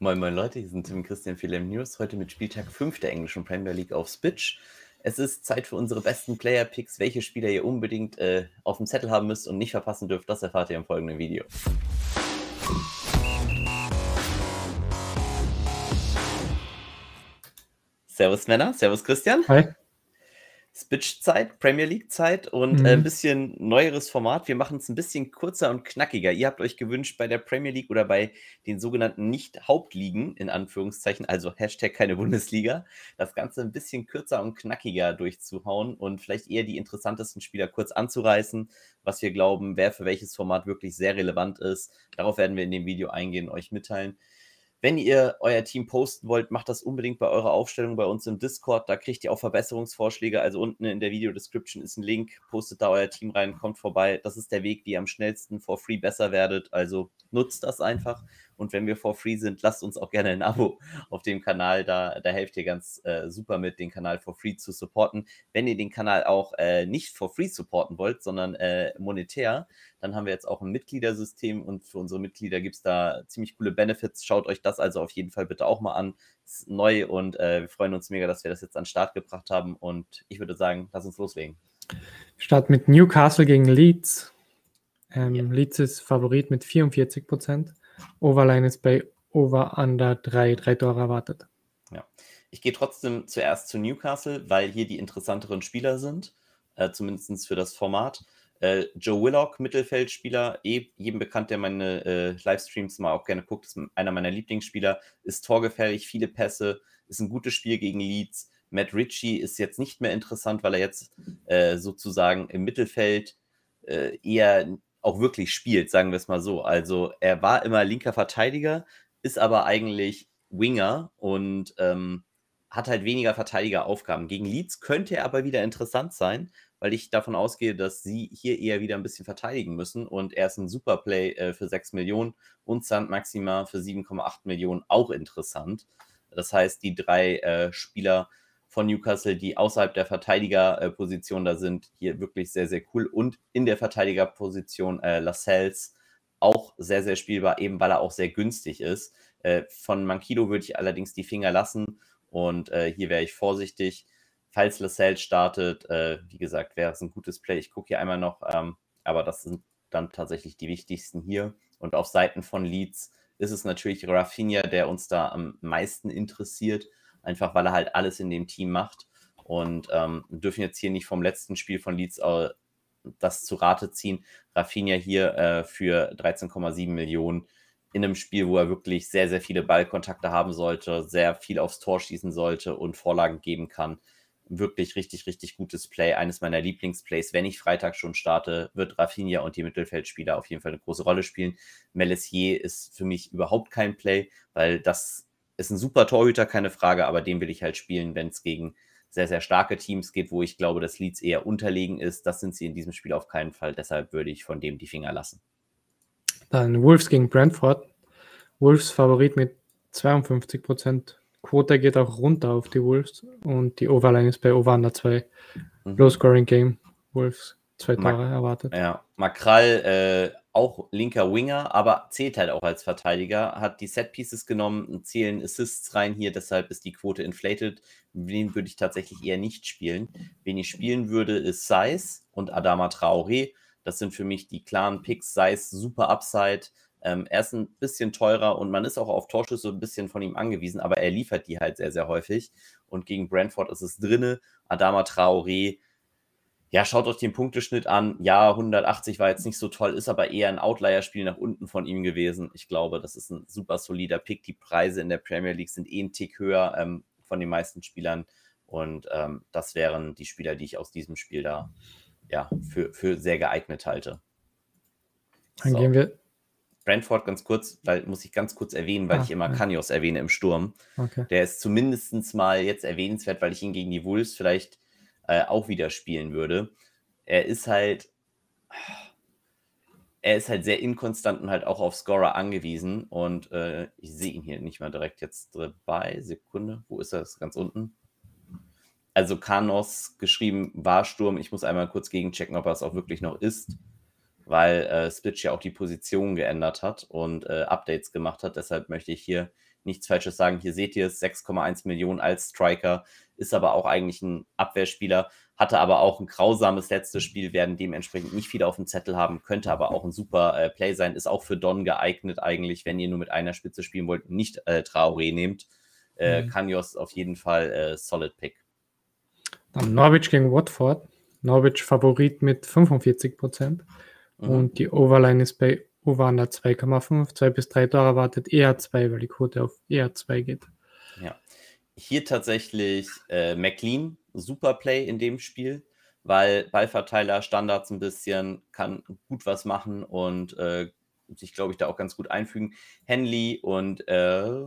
Moin moin Leute, hier sind Tim Christian für LM News, heute mit Spieltag 5 der englischen Premier League auf Spitch. Es ist Zeit für unsere besten Player-Picks, welche Spieler ihr unbedingt äh, auf dem Zettel haben müsst und nicht verpassen dürft, das erfahrt ihr im folgenden Video. Servus Männer, Servus Christian. Hi. Spitch-Zeit, Premier League-Zeit und Mhm. äh, ein bisschen neueres Format. Wir machen es ein bisschen kurzer und knackiger. Ihr habt euch gewünscht, bei der Premier League oder bei den sogenannten Nicht-Hauptligen, in Anführungszeichen, also Hashtag keine Bundesliga, das Ganze ein bisschen kürzer und knackiger durchzuhauen und vielleicht eher die interessantesten Spieler kurz anzureißen, was wir glauben, wer für welches Format wirklich sehr relevant ist. Darauf werden wir in dem Video eingehen und euch mitteilen. Wenn ihr euer Team posten wollt, macht das unbedingt bei eurer Aufstellung bei uns im Discord. Da kriegt ihr auch Verbesserungsvorschläge. Also unten in der Video-Description ist ein Link. Postet da euer Team rein, kommt vorbei. Das ist der Weg, wie ihr am schnellsten for free besser werdet. Also nutzt das einfach. Und wenn wir for free sind, lasst uns auch gerne ein Abo auf dem Kanal. Da, da helft ihr ganz äh, super mit, den Kanal for free zu supporten. Wenn ihr den Kanal auch äh, nicht for free supporten wollt, sondern äh, monetär, dann haben wir jetzt auch ein Mitgliedersystem und für unsere Mitglieder gibt es da ziemlich coole Benefits. Schaut euch das also auf jeden Fall bitte auch mal an. Ist neu und äh, wir freuen uns mega, dass wir das jetzt an den Start gebracht haben. Und ich würde sagen, lass uns loslegen. Start mit Newcastle gegen Leeds. Ähm, Ja. Leeds ist Favorit mit 44%. Overline ist bei Over Under 3, 3 Tore erwartet. Ich gehe trotzdem zuerst zu Newcastle, weil hier die interessanteren Spieler sind, äh, zumindest für das Format. Äh, Joe Willock, Mittelfeldspieler, eh, jedem bekannt, der meine äh, Livestreams mal auch gerne guckt, ist einer meiner Lieblingsspieler, ist torgefährlich, viele Pässe, ist ein gutes Spiel gegen Leeds. Matt Ritchie ist jetzt nicht mehr interessant, weil er jetzt äh, sozusagen im Mittelfeld äh, eher auch wirklich spielt, sagen wir es mal so. Also er war immer linker Verteidiger, ist aber eigentlich Winger und ähm, hat halt weniger Verteidigeraufgaben. Gegen Leeds könnte er aber wieder interessant sein, weil ich davon ausgehe, dass sie hier eher wieder ein bisschen verteidigen müssen. Und er ist ein Superplay äh, für 6 Millionen und Sand Maxima für 7,8 Millionen auch interessant. Das heißt, die drei äh, Spieler von Newcastle, die außerhalb der Verteidigerposition da sind, hier wirklich sehr, sehr cool. Und in der Verteidigerposition äh, Lascelles auch sehr, sehr spielbar, eben weil er auch sehr günstig ist. Äh, von Mankido würde ich allerdings die Finger lassen und äh, hier wäre ich vorsichtig. Falls Lascelles startet, äh, wie gesagt, wäre es ein gutes Play. Ich gucke hier einmal noch, ähm, aber das sind dann tatsächlich die wichtigsten hier. Und auf Seiten von Leeds ist es natürlich Rafinha, der uns da am meisten interessiert, einfach weil er halt alles in dem Team macht. Und ähm, dürfen jetzt hier nicht vom letzten Spiel von Leeds äh, das zu Rate ziehen. Rafinha hier äh, für 13,7 Millionen in einem Spiel, wo er wirklich sehr, sehr viele Ballkontakte haben sollte, sehr viel aufs Tor schießen sollte und Vorlagen geben kann. Wirklich richtig, richtig gutes Play. Eines meiner Lieblingsplays. Wenn ich Freitag schon starte, wird Rafinha und die Mittelfeldspieler auf jeden Fall eine große Rolle spielen. Melissier ist für mich überhaupt kein Play, weil das ist ein super Torhüter, keine Frage, aber den will ich halt spielen, wenn es gegen sehr, sehr starke Teams geht, wo ich glaube, dass Leeds eher unterlegen ist. Das sind sie in diesem Spiel auf keinen Fall. Deshalb würde ich von dem die Finger lassen. Dann Wolves gegen Brentford. Wolves Favorit mit 52%. Quote geht auch runter auf die Wolves und die Overline ist bei Over Under 2. Mhm. Low Scoring Game. Wolves zwei Tore erwartet. Ja, Makral, äh, auch linker Winger, aber zählt halt auch als Verteidiger, hat die Set-Pieces genommen, zählen Assists rein hier, deshalb ist die Quote inflated. Wen würde ich tatsächlich eher nicht spielen? Wen ich spielen würde, ist Saiz und Adama Traoré. Das sind für mich die klaren Picks. Saiz, super Upside. Ähm, er ist ein bisschen teurer und man ist auch auf Torschüsse ein bisschen von ihm angewiesen, aber er liefert die halt sehr, sehr häufig. Und gegen Brentford ist es drinne. Adama Traoré, ja, schaut euch den Punkteschnitt an. Ja, 180 war jetzt nicht so toll, ist aber eher ein Outlier-Spiel nach unten von ihm gewesen. Ich glaube, das ist ein super solider Pick. Die Preise in der Premier League sind eh ein Tick höher ähm, von den meisten Spielern. Und ähm, das wären die Spieler, die ich aus diesem Spiel da ja, für, für sehr geeignet halte. Dann So. gehen wir. Brentford ganz kurz, weil muss ich ganz kurz erwähnen, weil Ah, ich immer ja. Kanyos erwähne im Sturm. Okay. Der ist zumindest mal jetzt erwähnenswert, weil ich ihn gegen die Wolves vielleicht äh, auch wieder spielen würde. Er ist halt, er ist halt sehr inkonstant und halt auch auf Scorer angewiesen. Und äh, ich sehe ihn hier nicht mal direkt jetzt dabei. Sekunde, wo ist er? Das ganz unten. Also Kanos geschrieben, war Sturm. Ich muss einmal kurz gegenchecken, ob er es auch wirklich noch ist. weil äh, Switch ja auch die Position geändert hat und äh, Updates gemacht hat. Deshalb möchte ich hier nichts Falsches sagen. Hier seht ihr es, 6,1 Millionen als Striker, ist aber auch eigentlich ein Abwehrspieler, hatte aber auch ein grausames letztes Spiel, werden dementsprechend nicht viel auf dem Zettel haben, könnte aber auch ein super äh, Play sein, ist auch für Don geeignet eigentlich, wenn ihr nur mit einer Spitze spielen wollt nicht äh, Traoré nehmt. Äh, mhm. Kanyos auf jeden Fall äh, Solid Pick. Dann Norwich gegen Watford. Norwich Favorit mit 45 Prozent. Mhm. Und die Overline ist bei Over 2,5. 2 bis 3 Tore erwartet eher 2, weil die Quote auf eher 2 geht. Ja. Hier tatsächlich äh, McLean, super Play in dem Spiel, weil Ballverteiler, Standards ein bisschen, kann gut was machen und äh, sich, glaube ich, da auch ganz gut einfügen. Henley und äh,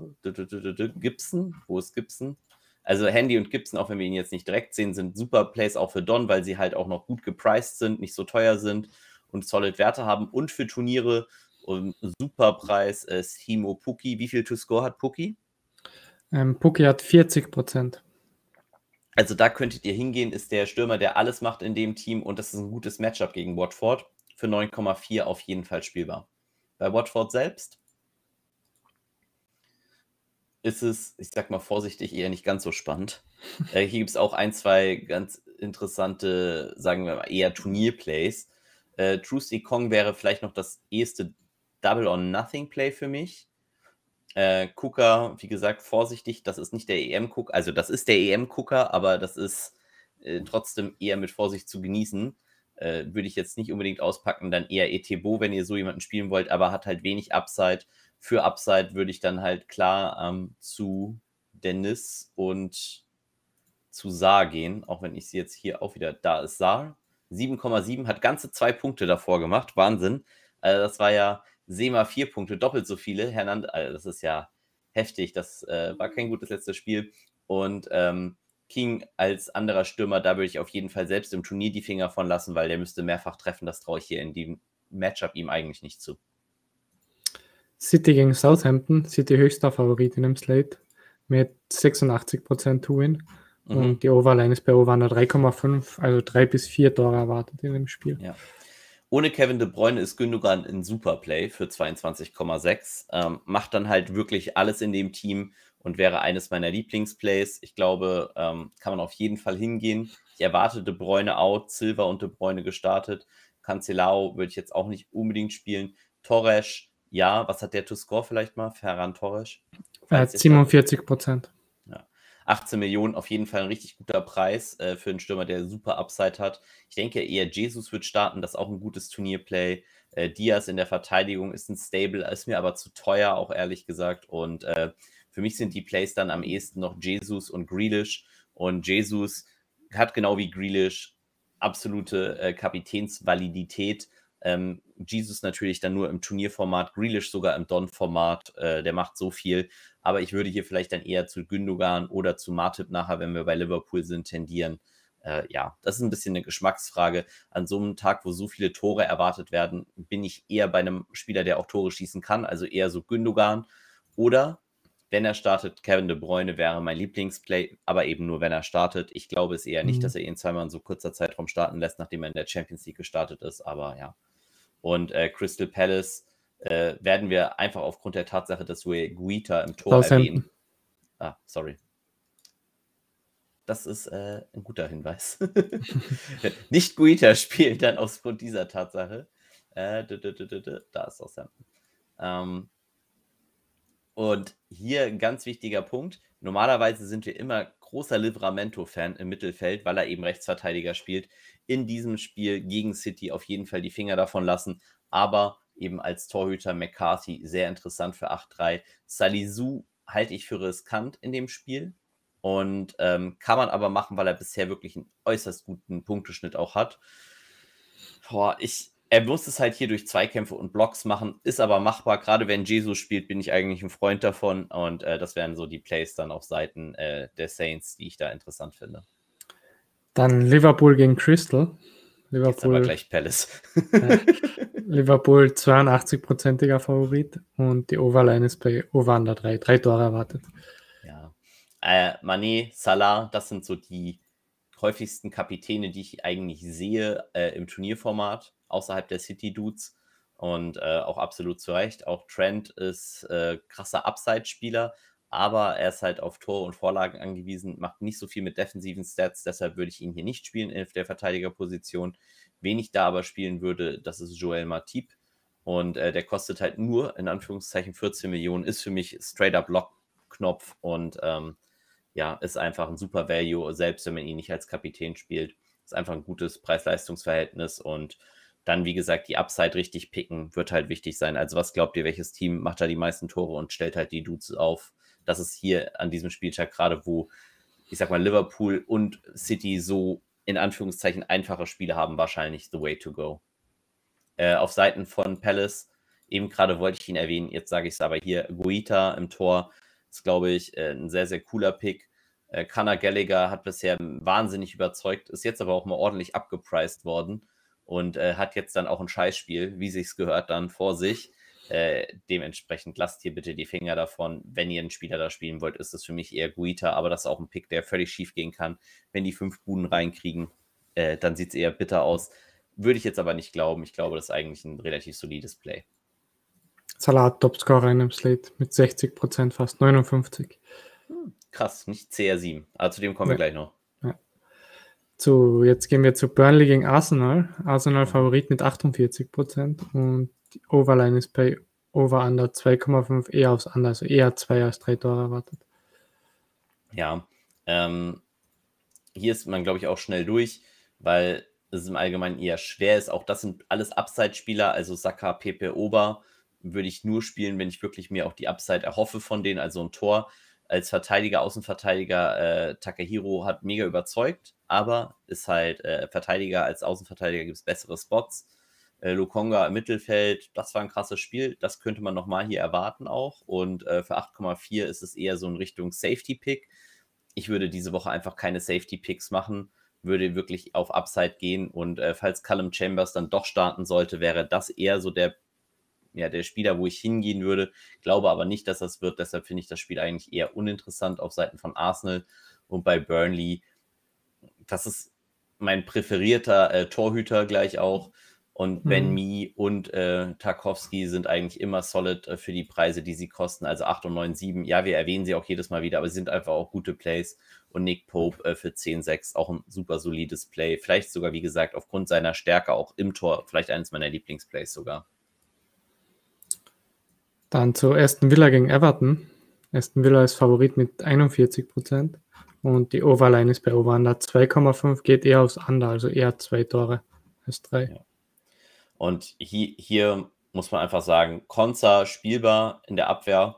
Gibson, wo ist Gibson? Also Handy und Gibson, auch wenn wir ihn jetzt nicht direkt sehen, sind super Plays auch für Don, weil sie halt auch noch gut gepriced sind, nicht so teuer sind und solid Werte haben. Und für Turniere um, super Preis ist Himo Puki. Wie viel to score hat Puki? Ähm, Puki hat 40 Prozent. Also da könntet ihr hingehen, ist der Stürmer, der alles macht in dem Team und das ist ein gutes Matchup gegen Watford. Für 9,4 auf jeden Fall spielbar. Bei Watford selbst ist es, ich sag mal vorsichtig, eher nicht ganz so spannend. äh, hier gibt es auch ein, zwei ganz interessante, sagen wir mal, eher Turnierplays. Äh, Trusty Kong wäre vielleicht noch das erste Double or Nothing Play für mich. Äh, Cooker, wie gesagt, vorsichtig, das ist nicht der EM-Cooker, also das ist der EM-Cooker, aber das ist äh, trotzdem eher mit Vorsicht zu genießen. Äh, Würde ich jetzt nicht unbedingt auspacken, dann eher Etebo, wenn ihr so jemanden spielen wollt, aber hat halt wenig Upside für Upside würde ich dann halt klar ähm, zu Dennis und zu Saar gehen, auch wenn ich sie jetzt hier auch wieder, da ist Saar, 7,7, hat ganze zwei Punkte davor gemacht, Wahnsinn. Also das war ja Sema vier Punkte, doppelt so viele, Hernand, also das ist ja heftig, das äh, war kein gutes letztes Spiel. Und ähm, King als anderer Stürmer, da würde ich auf jeden Fall selbst im Turnier die Finger von lassen, weil der müsste mehrfach treffen, das traue ich hier in dem Matchup ihm eigentlich nicht zu. City gegen Southampton, City höchster Favorit in dem Slate mit 86% To-Win. Mhm. Und die Overline ist bei Over 3,5, also 3 bis 4 Tore erwartet in dem Spiel. Ja. Ohne Kevin De Bruyne ist Gündogan ein Superplay für 22,6. Ähm, macht dann halt wirklich alles in dem Team und wäre eines meiner Lieblingsplays. Ich glaube, ähm, kann man auf jeden Fall hingehen. Ich erwarte De Bruyne out, Silva und De Bruyne gestartet. Cancelao würde ich jetzt auch nicht unbedingt spielen. Torres ja, was hat der to score vielleicht mal? Ferran Torres? Er hat 47 Prozent. Ja. 18 Millionen, auf jeden Fall ein richtig guter Preis äh, für einen Stürmer, der super Upside hat. Ich denke eher Jesus wird starten, das ist auch ein gutes Turnierplay. Äh, Diaz in der Verteidigung ist ein Stable, ist mir aber zu teuer, auch ehrlich gesagt. Und äh, für mich sind die Plays dann am ehesten noch Jesus und Grealish. Und Jesus hat genau wie Grealish absolute äh, Kapitänsvalidität ähm, Jesus natürlich dann nur im Turnierformat, Grealish sogar im Don-Format, äh, der macht so viel. Aber ich würde hier vielleicht dann eher zu Gündogan oder zu Martip nachher, wenn wir bei Liverpool sind, tendieren. Äh, ja, das ist ein bisschen eine Geschmacksfrage. An so einem Tag, wo so viele Tore erwartet werden, bin ich eher bei einem Spieler, der auch Tore schießen kann, also eher so Gündogan. Oder wenn er startet, Kevin De Bruyne wäre mein Lieblingsplay, aber eben nur, wenn er startet. Ich glaube es eher nicht, mhm. dass er ihn zweimal in so kurzer Zeitraum starten lässt, nachdem er in der Champions League gestartet ist. Aber ja, und äh, Crystal Palace äh, werden wir einfach aufgrund der Tatsache, dass wir Guita im Tor erwähnen. Ah, sorry. Das ist äh, ein guter Hinweis. Nicht Guita spielt dann aufgrund dieser Tatsache. Äh, da ist Southampton. Ähm, und hier ein ganz wichtiger Punkt. Normalerweise sind wir immer großer Livramento-Fan im Mittelfeld, weil er eben Rechtsverteidiger spielt. In diesem Spiel gegen City auf jeden Fall die Finger davon lassen. Aber eben als Torhüter McCarthy sehr interessant für 8-3. Salisu halte ich für riskant in dem Spiel. Und ähm, kann man aber machen, weil er bisher wirklich einen äußerst guten Punkteschnitt auch hat. Boah, ich, er muss es halt hier durch Zweikämpfe und Blocks machen, ist aber machbar. Gerade wenn Jesus spielt, bin ich eigentlich ein Freund davon. Und äh, das wären so die Plays dann auf Seiten äh, der Saints, die ich da interessant finde. Dann Liverpool gegen Crystal. Liverpool, Jetzt aber gleich Palace. äh, Liverpool 82-prozentiger Favorit und die Overline ist bei Over 3. Drei Tore erwartet. Ja. Äh, Mané, Salah, das sind so die häufigsten Kapitäne, die ich eigentlich sehe äh, im Turnierformat außerhalb der City-Dudes und äh, auch absolut zu Recht. Auch Trent ist äh, krasser Upside-Spieler, aber er ist halt auf Tore und Vorlagen angewiesen, macht nicht so viel mit defensiven Stats, deshalb würde ich ihn hier nicht spielen in der Verteidigerposition. Wen ich da aber spielen würde, das ist Joel Matip. Und äh, der kostet halt nur, in Anführungszeichen, 14 Millionen, ist für mich straight up Lock-Knopf und ähm, ja, ist einfach ein super Value, selbst wenn man ihn nicht als Kapitän spielt. Ist einfach ein gutes Preis-Leistungs-Verhältnis und dann, wie gesagt, die Upside richtig picken, wird halt wichtig sein. Also, was glaubt ihr, welches Team macht da die meisten Tore und stellt halt die Dudes auf? Das ist hier an diesem Spieltag gerade, wo ich sag mal, Liverpool und City so in Anführungszeichen einfache Spiele haben, wahrscheinlich the way to go. Äh, auf Seiten von Palace, eben gerade wollte ich ihn erwähnen, jetzt sage ich es aber hier, Guita im Tor ist, glaube ich, äh, ein sehr, sehr cooler Pick. Äh, Gallagher hat bisher wahnsinnig überzeugt, ist jetzt aber auch mal ordentlich abgepriced worden und äh, hat jetzt dann auch ein Scheißspiel, wie sich's gehört, dann vor sich. Äh, dementsprechend lasst hier bitte die Finger davon. Wenn ihr einen Spieler da spielen wollt, ist das für mich eher Guita, aber das ist auch ein Pick, der völlig schief gehen kann. Wenn die fünf Buden reinkriegen, äh, dann sieht es eher bitter aus. Würde ich jetzt aber nicht glauben. Ich glaube, das ist eigentlich ein relativ solides Play. Salat Topscorer in einem Slate mit 60 Prozent, fast 59. Hm, krass, nicht CR7. Aber zu dem kommen ja. wir gleich noch. Zu, jetzt gehen wir zu Burnley gegen Arsenal. Arsenal Favorit mit 48 Prozent und die Overline ist bei Over Under 2,5 eher aufs Under, also eher 2 als 3 Tore erwartet. Ja, ähm, hier ist man, glaube ich, auch schnell durch, weil es im Allgemeinen eher schwer ist. Auch das sind alles Upside-Spieler, also Saka, Pepe, Ober würde ich nur spielen, wenn ich wirklich mir auch die Upside erhoffe von denen, also ein Tor. Als Verteidiger, Außenverteidiger, äh, Takahiro hat mega überzeugt, aber ist halt äh, Verteidiger, als Außenverteidiger gibt es bessere Spots. Äh, Lukonga im Mittelfeld, das war ein krasses Spiel. Das könnte man nochmal hier erwarten auch. Und äh, für 8,4 ist es eher so in Richtung Safety-Pick. Ich würde diese Woche einfach keine Safety-Picks machen, würde wirklich auf Upside gehen. Und äh, falls Callum Chambers dann doch starten sollte, wäre das eher so der, ja, der Spieler, wo ich hingehen würde. Glaube aber nicht, dass das wird. Deshalb finde ich das Spiel eigentlich eher uninteressant auf Seiten von Arsenal. Und bei Burnley, das ist mein präferierter äh, Torhüter gleich auch. Und Ben mhm. Mi und äh, Tarkovsky sind eigentlich immer solid äh, für die Preise, die sie kosten. Also 8 und 9, 7. Ja, wir erwähnen sie auch jedes Mal wieder, aber sie sind einfach auch gute Plays. Und Nick Pope äh, für 10, 6 auch ein super solides Play. Vielleicht sogar, wie gesagt, aufgrund seiner Stärke auch im Tor. Vielleicht eines meiner Lieblingsplays sogar. Dann zu Aston Villa gegen Everton. Aston Villa ist Favorit mit 41 Prozent. Und die Overline ist bei Over 2,5, geht eher aufs Under, also eher zwei Tore als drei. Ja. Und hier, hier muss man einfach sagen, Konza spielbar in der Abwehr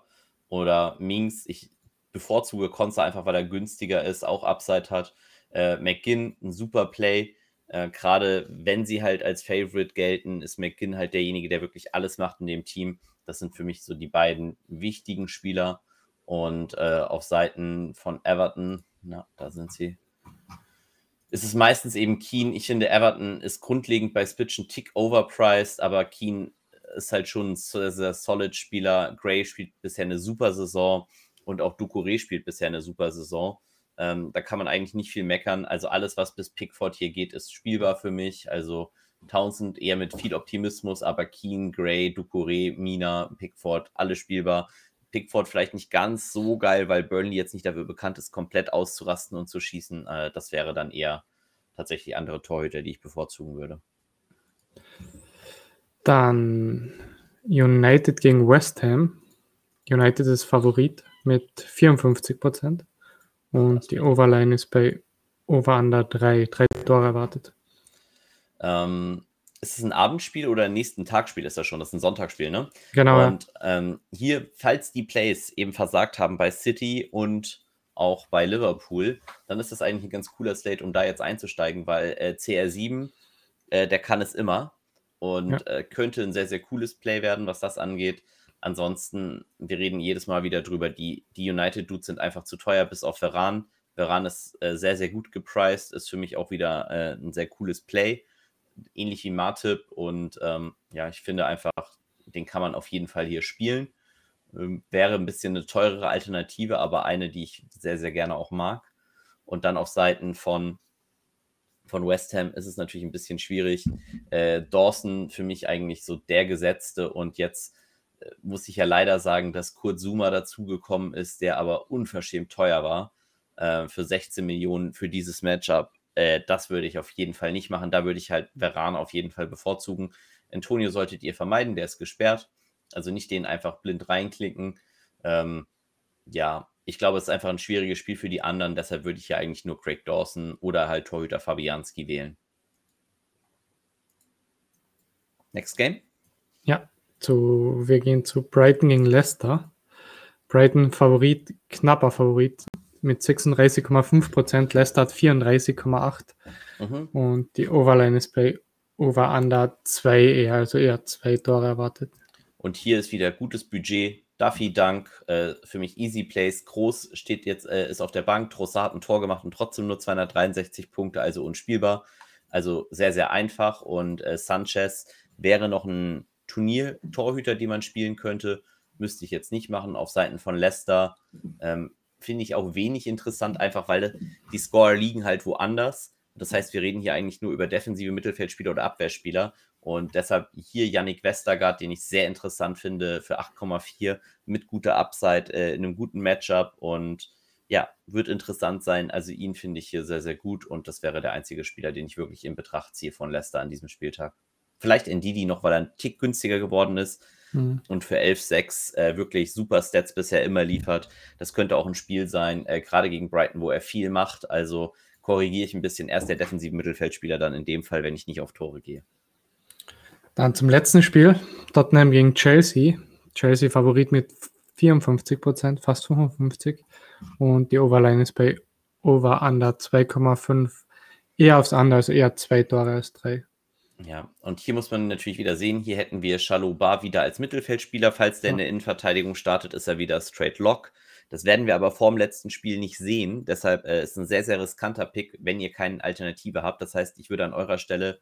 oder Minks, ich bevorzuge Konza einfach, weil er günstiger ist, auch Upside hat. Äh, McGinn, ein super Play. Äh, Gerade wenn sie halt als Favorite gelten, ist McGinn halt derjenige, der wirklich alles macht in dem Team. Das sind für mich so die beiden wichtigen Spieler. Und äh, auf Seiten von Everton, na, da sind sie ist es meistens eben Keen. Ich finde, Everton ist grundlegend bei Spitch ein Tick overpriced, aber Keen ist halt schon ein sehr, sehr solid Spieler. Gray spielt bisher eine super Saison und auch Ducouré spielt bisher eine super Saison. Ähm, da kann man eigentlich nicht viel meckern. Also alles, was bis Pickford hier geht, ist spielbar für mich. Also Townsend eher mit viel Optimismus, aber Keen, Gray, Ducouré, Mina, Pickford, alle spielbar. Pickford vielleicht nicht ganz so geil, weil Burnley jetzt nicht dafür bekannt ist, komplett auszurasten und zu schießen. Äh, das wäre dann eher tatsächlich andere Torhüter, die ich bevorzugen würde. Dann United gegen West Ham. United ist Favorit mit 54 Prozent. Und die Overline ist bei Over Under 3, 3 Tore erwartet. Ähm, ist es ein Abendspiel oder ein nächsten Tagspiel ist das schon? Das ist ein Sonntagsspiel, ne? Genau. Und ähm, hier, falls die Plays eben versagt haben bei City und auch bei Liverpool, dann ist das eigentlich ein ganz cooler Slate, um da jetzt einzusteigen, weil äh, CR7, äh, der kann es immer und ja. äh, könnte ein sehr, sehr cooles Play werden, was das angeht. Ansonsten, wir reden jedes Mal wieder drüber, die, die United-Dudes sind einfach zu teuer, bis auf Veran. Veran ist äh, sehr, sehr gut gepriced, ist für mich auch wieder äh, ein sehr cooles Play ähnlich wie Martip. Und ähm, ja, ich finde einfach, den kann man auf jeden Fall hier spielen. Ähm, wäre ein bisschen eine teurere Alternative, aber eine, die ich sehr, sehr gerne auch mag. Und dann auf Seiten von von West Ham ist es natürlich ein bisschen schwierig. Äh, Dawson für mich eigentlich so der Gesetzte und jetzt äh, muss ich ja leider sagen, dass Kurt Zuma dazugekommen ist, der aber unverschämt teuer war äh, für 16 Millionen für dieses Matchup. Äh, das würde ich auf jeden Fall nicht machen. Da würde ich halt Veran auf jeden Fall bevorzugen. Antonio solltet ihr vermeiden, der ist gesperrt. Also nicht den einfach blind reinklicken. Ähm, ja, ich glaube, es ist einfach ein schwieriges Spiel für die anderen. Deshalb würde ich ja eigentlich nur Craig Dawson oder halt Torhüter Fabianski wählen. Next Game? Ja, zu, wir gehen zu Brighton gegen Leicester. Brighton Favorit, knapper Favorit mit 36,5 Prozent. Leicester hat 34,8. Mhm. Und die Overline ist bei Over Under 2 eher, also eher zwei Tore erwartet. Und hier ist wieder gutes Budget. Duffy Dank, äh, für mich Easy Plays. Groß steht jetzt, äh, ist auf der Bank. Trossard hat ein Tor gemacht und trotzdem nur 263 Punkte, also unspielbar. Also sehr, sehr einfach. Und äh, Sanchez wäre noch ein Turnier-Torhüter, den man spielen könnte. Müsste ich jetzt nicht machen. Auf Seiten von Leicester ähm, finde ich auch wenig interessant, einfach weil die Scorer liegen halt woanders. Das heißt, wir reden hier eigentlich nur über defensive Mittelfeldspieler oder Abwehrspieler. Und deshalb hier Yannick Westergaard, den ich sehr interessant finde, für 8,4 mit guter Upside äh, in einem guten Matchup. Und ja, wird interessant sein. Also ihn finde ich hier sehr, sehr gut. Und das wäre der einzige Spieler, den ich wirklich in Betracht ziehe von Leicester an diesem Spieltag. Vielleicht Ndidi noch, weil er ein Tick günstiger geworden ist. Mhm. Und für 11,6 äh, wirklich super Stats bisher immer liefert. Das könnte auch ein Spiel sein, äh, gerade gegen Brighton, wo er viel macht. Also korrigiere ich ein bisschen. Erst der defensive Mittelfeldspieler, dann in dem Fall, wenn ich nicht auf Tore gehe. Dann zum letzten Spiel. Tottenham gegen Chelsea. Chelsea Favorit mit 54 Prozent, fast 55. Und die Overline ist bei Over Under 2,5. Eher aufs Under, also eher zwei Tore als drei. Ja, und hier muss man natürlich wieder sehen, hier hätten wir Bar wieder als Mittelfeldspieler. Falls der ja. in der Innenverteidigung startet, ist er wieder Straight Lock. Das werden wir aber vorm letzten Spiel nicht sehen. Deshalb äh, ist ein sehr, sehr riskanter Pick, wenn ihr keine Alternative habt. Das heißt, ich würde an eurer Stelle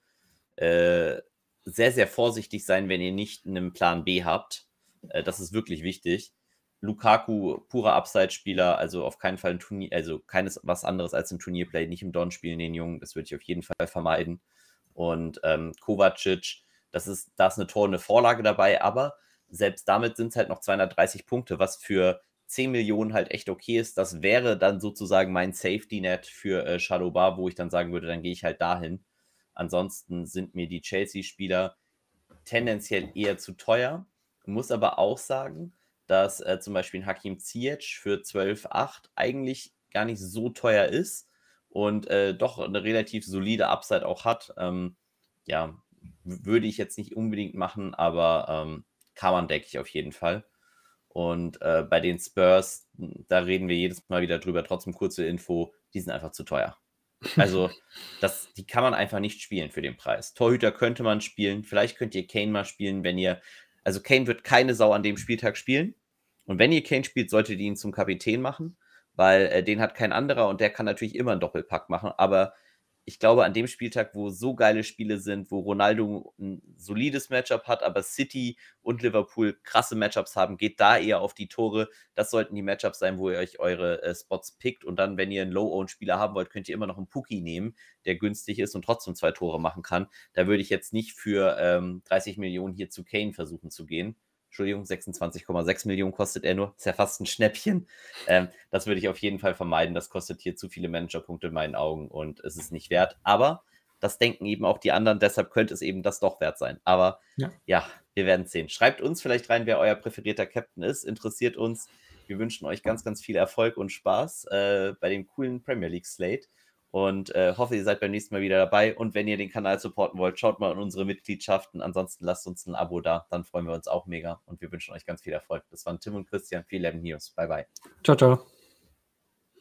äh, sehr, sehr vorsichtig sein, wenn ihr nicht einen Plan B habt. Äh, das ist wirklich wichtig. Lukaku, purer Upside-Spieler, also auf keinen Fall ein Turnier, also keines was anderes als ein Turnierplay, nicht im Don spielen, den Jungen. Das würde ich auf jeden Fall vermeiden. Und ähm, Kovacic, das ist, da ist eine Tor, eine Vorlage dabei, aber selbst damit sind es halt noch 230 Punkte, was für 10 Millionen halt echt okay ist. Das wäre dann sozusagen mein Safety-Net für äh, Shadowbar, wo ich dann sagen würde, dann gehe ich halt dahin. Ansonsten sind mir die Chelsea-Spieler tendenziell eher zu teuer. Muss aber auch sagen, dass äh, zum Beispiel ein Hakim Ziyech für 12,8 eigentlich gar nicht so teuer ist und äh, doch eine relativ solide Upside auch hat. Ähm, ja, würde ich jetzt nicht unbedingt machen, aber ähm, kann man, denke ich, auf jeden Fall. Und äh, bei den Spurs, da reden wir jedes Mal wieder drüber. Trotzdem kurze Info, die sind einfach zu teuer. Also, das, die kann man einfach nicht spielen für den Preis. Torhüter könnte man spielen. Vielleicht könnt ihr Kane mal spielen, wenn ihr. Also, Kane wird keine Sau an dem Spieltag spielen. Und wenn ihr Kane spielt, solltet ihr ihn zum Kapitän machen, weil äh, den hat kein anderer und der kann natürlich immer einen Doppelpack machen. Aber ich glaube, an dem Spieltag, wo so geile Spiele sind, wo Ronaldo ein solides Matchup hat, aber City und Liverpool krasse Matchups haben, geht da eher auf die Tore. Das sollten die Matchups sein, wo ihr euch eure äh, Spots pickt. Und dann, wenn ihr einen Low-Own-Spieler haben wollt, könnt ihr immer noch einen Pookie nehmen, der günstig ist und trotzdem zwei Tore machen kann. Da würde ich jetzt nicht für ähm, 30 Millionen hier zu Kane versuchen zu gehen. Entschuldigung, 26,6 Millionen kostet er nur. Ist ja fast ein Schnäppchen. Ähm, das würde ich auf jeden Fall vermeiden. Das kostet hier zu viele Managerpunkte in meinen Augen und es ist nicht wert. Aber das denken eben auch die anderen. Deshalb könnte es eben das doch wert sein. Aber ja, ja wir werden sehen. Schreibt uns vielleicht rein, wer euer präferierter Captain ist. Interessiert uns. Wir wünschen euch ganz, ganz viel Erfolg und Spaß äh, bei dem coolen Premier League Slate und äh, hoffe, ihr seid beim nächsten Mal wieder dabei. Und wenn ihr den Kanal supporten wollt, schaut mal in unsere Mitgliedschaften. Ansonsten lasst uns ein Abo da, dann freuen wir uns auch mega und wir wünschen euch ganz viel Erfolg. Das waren Tim und Christian, viel Leben News. Bye, bye. Ciao, ciao.